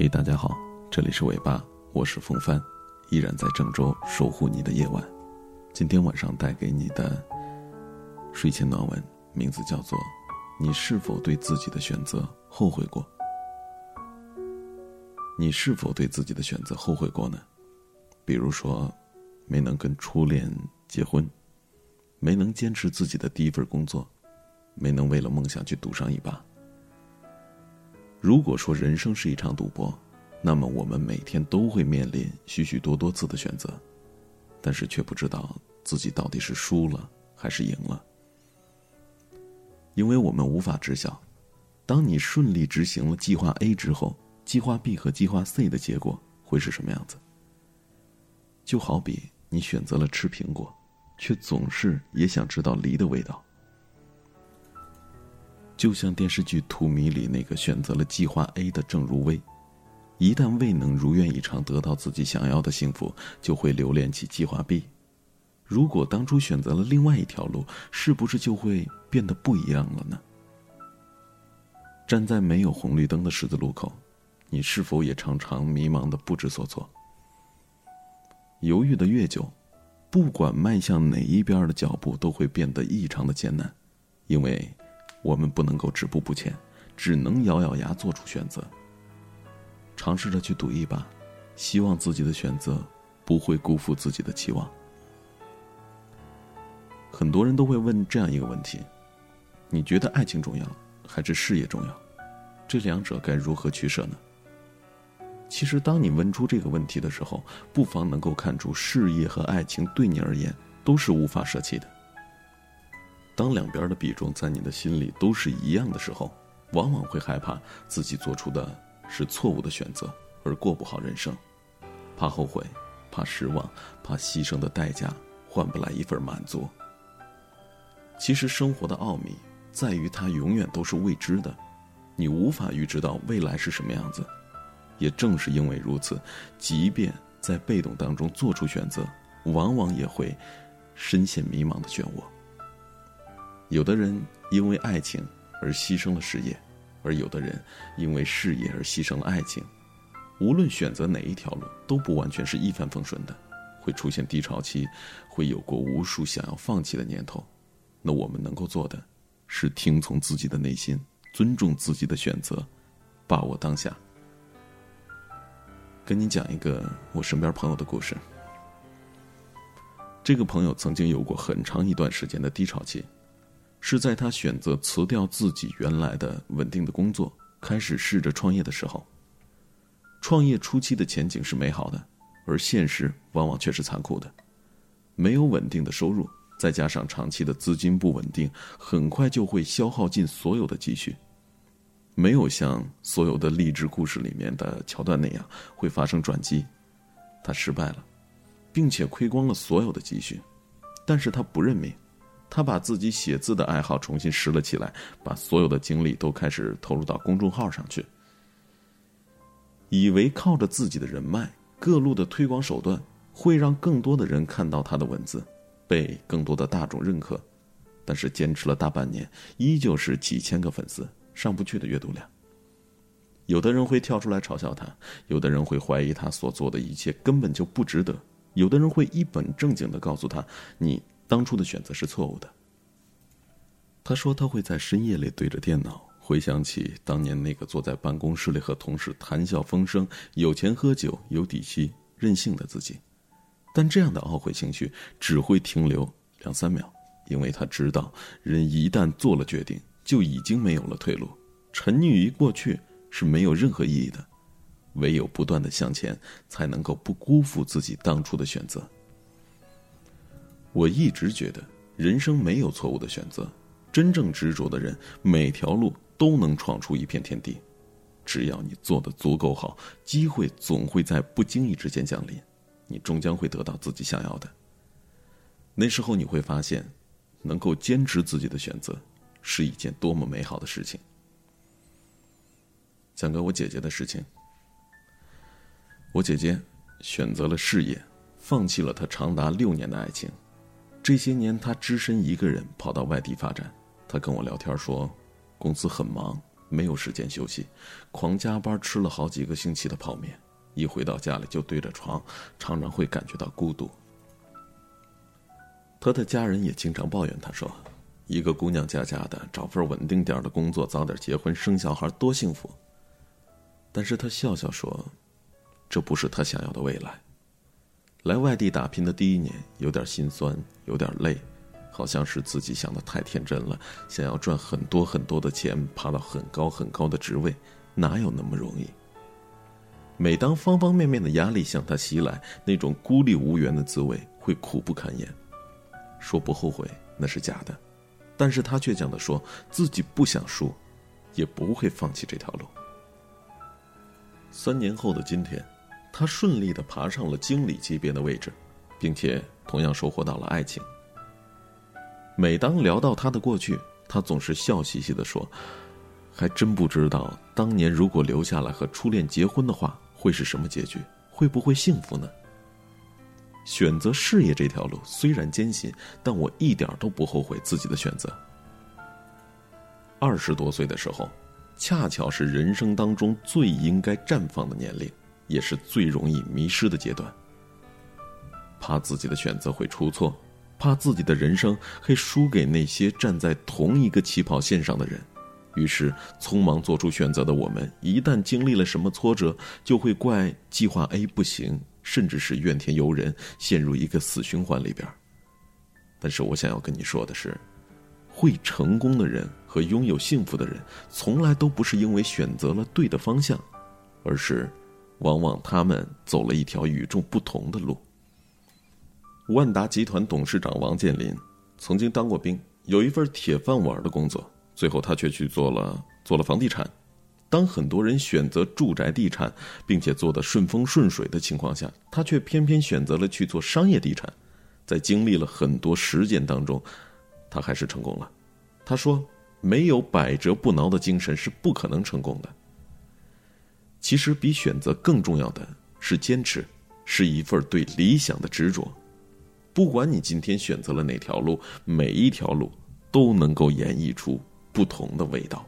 嘿，大家好，这里是尾巴，我是风帆，依然在郑州守护你的夜晚。今天晚上带给你的睡前暖文，名字叫做《你是否对自己的选择后悔过》？你是否对自己的选择后悔过呢？比如说，没能跟初恋结婚，没能坚持自己的第一份工作，没能为了梦想去赌上一把。如果说人生是一场赌博，那么我们每天都会面临许许多多次的选择，但是却不知道自己到底是输了还是赢了，因为我们无法知晓，当你顺利执行了计划 A 之后，计划 B 和计划 C 的结果会是什么样子。就好比你选择了吃苹果，却总是也想知道梨的味道。就像电视剧《荼蘼》里那个选择了计划 A 的郑如薇，一旦未能如愿以偿得到自己想要的幸福，就会留恋起计划 B。如果当初选择了另外一条路，是不是就会变得不一样了呢？站在没有红绿灯的十字路口，你是否也常常迷茫的不知所措？犹豫的越久，不管迈向哪一边的脚步都会变得异常的艰难，因为。我们不能够止步不前，只能咬咬牙做出选择。尝试着去赌一把，希望自己的选择不会辜负自己的期望。很多人都会问这样一个问题：你觉得爱情重要还是事业重要？这两者该如何取舍呢？其实，当你问出这个问题的时候，不妨能够看出，事业和爱情对你而言都是无法舍弃的。当两边的比重在你的心里都是一样的时候，往往会害怕自己做出的是错误的选择，而过不好人生，怕后悔，怕失望，怕牺牲的代价换不来一份满足。其实生活的奥秘在于它永远都是未知的，你无法预知到未来是什么样子。也正是因为如此，即便在被动当中做出选择，往往也会深陷迷茫的漩涡。有的人因为爱情而牺牲了事业，而有的人因为事业而牺牲了爱情。无论选择哪一条路，都不完全是一帆风顺的，会出现低潮期，会有过无数想要放弃的念头。那我们能够做的，是听从自己的内心，尊重自己的选择，把握当下。跟你讲一个我身边朋友的故事。这个朋友曾经有过很长一段时间的低潮期。是在他选择辞掉自己原来的稳定的工作，开始试着创业的时候。创业初期的前景是美好的，而现实往往却是残酷的。没有稳定的收入，再加上长期的资金不稳定，很快就会消耗尽所有的积蓄。没有像所有的励志故事里面的桥段那样会发生转机，他失败了，并且亏光了所有的积蓄，但是他不认命。他把自己写字的爱好重新拾了起来，把所有的精力都开始投入到公众号上去，以为靠着自己的人脉、各路的推广手段，会让更多的人看到他的文字，被更多的大众认可。但是坚持了大半年，依旧是几千个粉丝上不去的阅读量。有的人会跳出来嘲笑他，有的人会怀疑他所做的一切根本就不值得，有的人会一本正经的告诉他：“你。”当初的选择是错误的。他说他会在深夜里对着电脑回想起当年那个坐在办公室里和同事谈笑风生、有钱喝酒、有底气、任性的自己，但这样的懊悔情绪只会停留两三秒，因为他知道人一旦做了决定，就已经没有了退路，沉溺于过去是没有任何意义的，唯有不断的向前，才能够不辜负自己当初的选择。我一直觉得，人生没有错误的选择，真正执着的人，每条路都能闯出一片天地。只要你做的足够好，机会总会在不经意之间降临，你终将会得到自己想要的。那时候你会发现，能够坚持自己的选择，是一件多么美好的事情。讲个我姐姐的事情，我姐姐选择了事业，放弃了她长达六年的爱情。这些年，他只身一个人跑到外地发展。他跟我聊天说，公司很忙，没有时间休息，狂加班吃了好几个星期的泡面，一回到家里就对着床，常常会感觉到孤独。他的家人也经常抱怨他说：“一个姑娘家家的，找份稳定点的工作，早点结婚生小孩，多幸福。”但是他笑笑说：“这不是他想要的未来。”来外地打拼的第一年，有点心酸，有点累，好像是自己想的太天真了，想要赚很多很多的钱，爬到很高很高的职位，哪有那么容易？每当方方面面的压力向他袭来，那种孤立无援的滋味会苦不堪言。说不后悔那是假的，但是他倔强的说自己不想输，也不会放弃这条路。三年后的今天，他顺利的爬上了经理级别的位置，并且同样收获到了爱情。每当聊到他的过去，他总是笑嘻嘻的说：“还真不知道当年如果留下来和初恋结婚的话，会是什么结局？会不会幸福呢？”选择事业这条路虽然艰辛，但我一点都不后悔自己的选择。二十多岁的时候，恰巧是人生当中最应该绽放的年龄，也是最容易迷失的阶段。怕自己的选择会出错，怕自己的人生会输给那些站在同一个起跑线上的人，于是匆忙做出选择的我们，一旦经历了什么挫折，就会怪计划 A 不行。甚至是怨天尤人，陷入一个死循环里边。但是我想要跟你说的是，会成功的人和拥有幸福的人，从来都不是因为选择了对的方向，而是，往往他们走了一条与众不同的路。万达集团董事长王健林曾经当过兵，有一份铁饭碗的工作，最后他却去做了做了房地产。当很多人选择住宅地产，并且做的顺风顺水的情况下，他却偏偏选择了去做商业地产。在经历了很多实践当中，他还是成功了。他说：“没有百折不挠的精神是不可能成功的。”其实，比选择更重要的是坚持，是一份对理想的执着。不管你今天选择了哪条路，每一条路都能够演绎出不同的味道。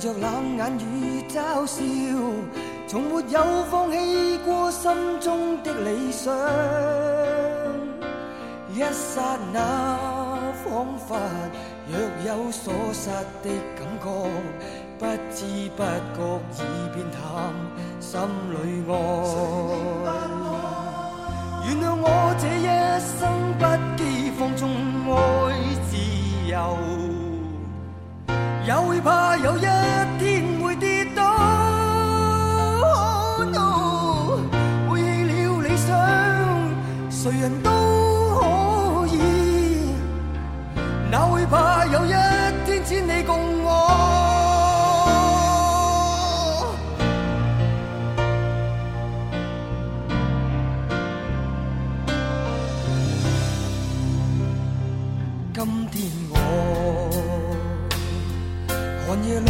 迎着冷眼与嘲笑，从没有放弃过心中的理想。一刹那，仿佛若有所失的感觉，不知不觉已变淡，心里爱。原谅我这一生不羁也会怕有一天会跌倒，背弃了理想，谁人都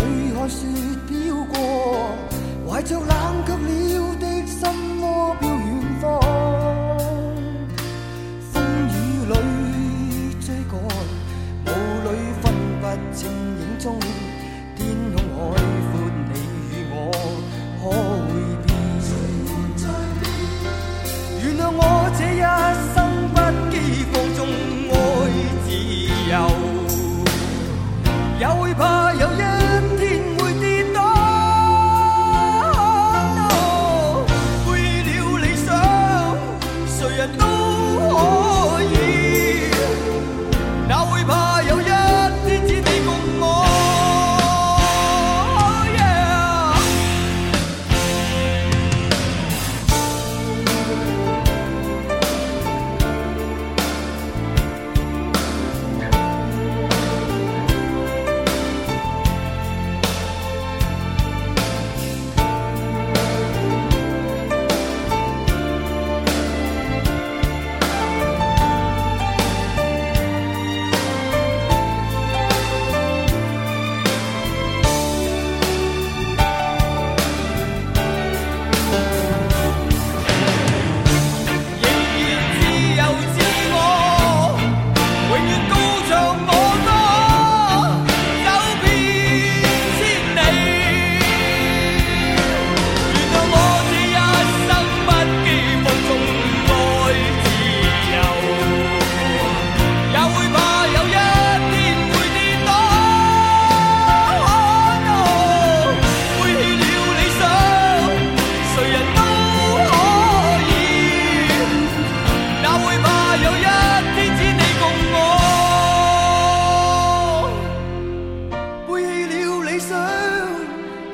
寒夜里看雪飘过，怀着冷却了的心窝飘远方。风雨里追赶，雾里分不清影踪。天空海阔，你与我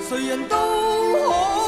谁人都可